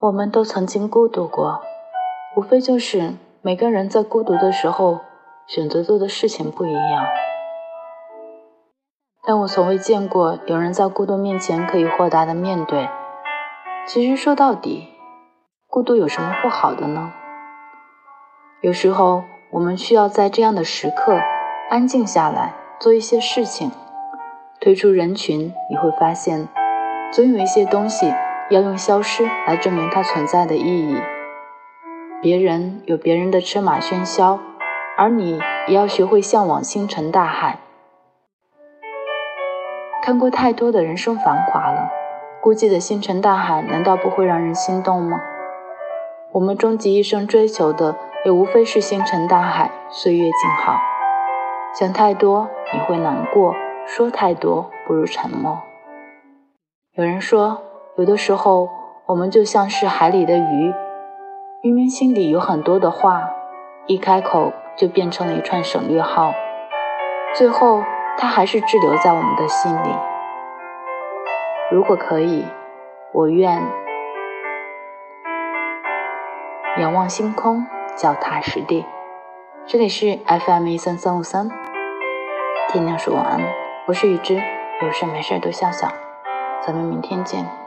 我们都曾经孤独过，无非就是每个人在孤独的时候选择做的事情不一样。但我从未见过有人在孤独面前可以豁达的面对。其实说到底，孤独有什么不好的呢？有时候我们需要在这样的时刻安静下来，做一些事情，退出人群，你会发现，总有一些东西。要用消失来证明它存在的意义。别人有别人的车马喧嚣，而你也要学会向往星辰大海。看过太多的人生繁华了，孤寂的星辰大海难道不会让人心动吗？我们终极一生追求的也无非是星辰大海，岁月静好。想太多你会难过，说太多不如沉默。有人说。有的时候，我们就像是海里的鱼，明明心里有很多的话，一开口就变成了一串省略号，最后它还是滞留在我们的心里。如果可以，我愿仰望星空，脚踏实地。这里是 FM 一三三五三，天亮说晚安，我是雨之，有事没事都笑笑，咱们明天见。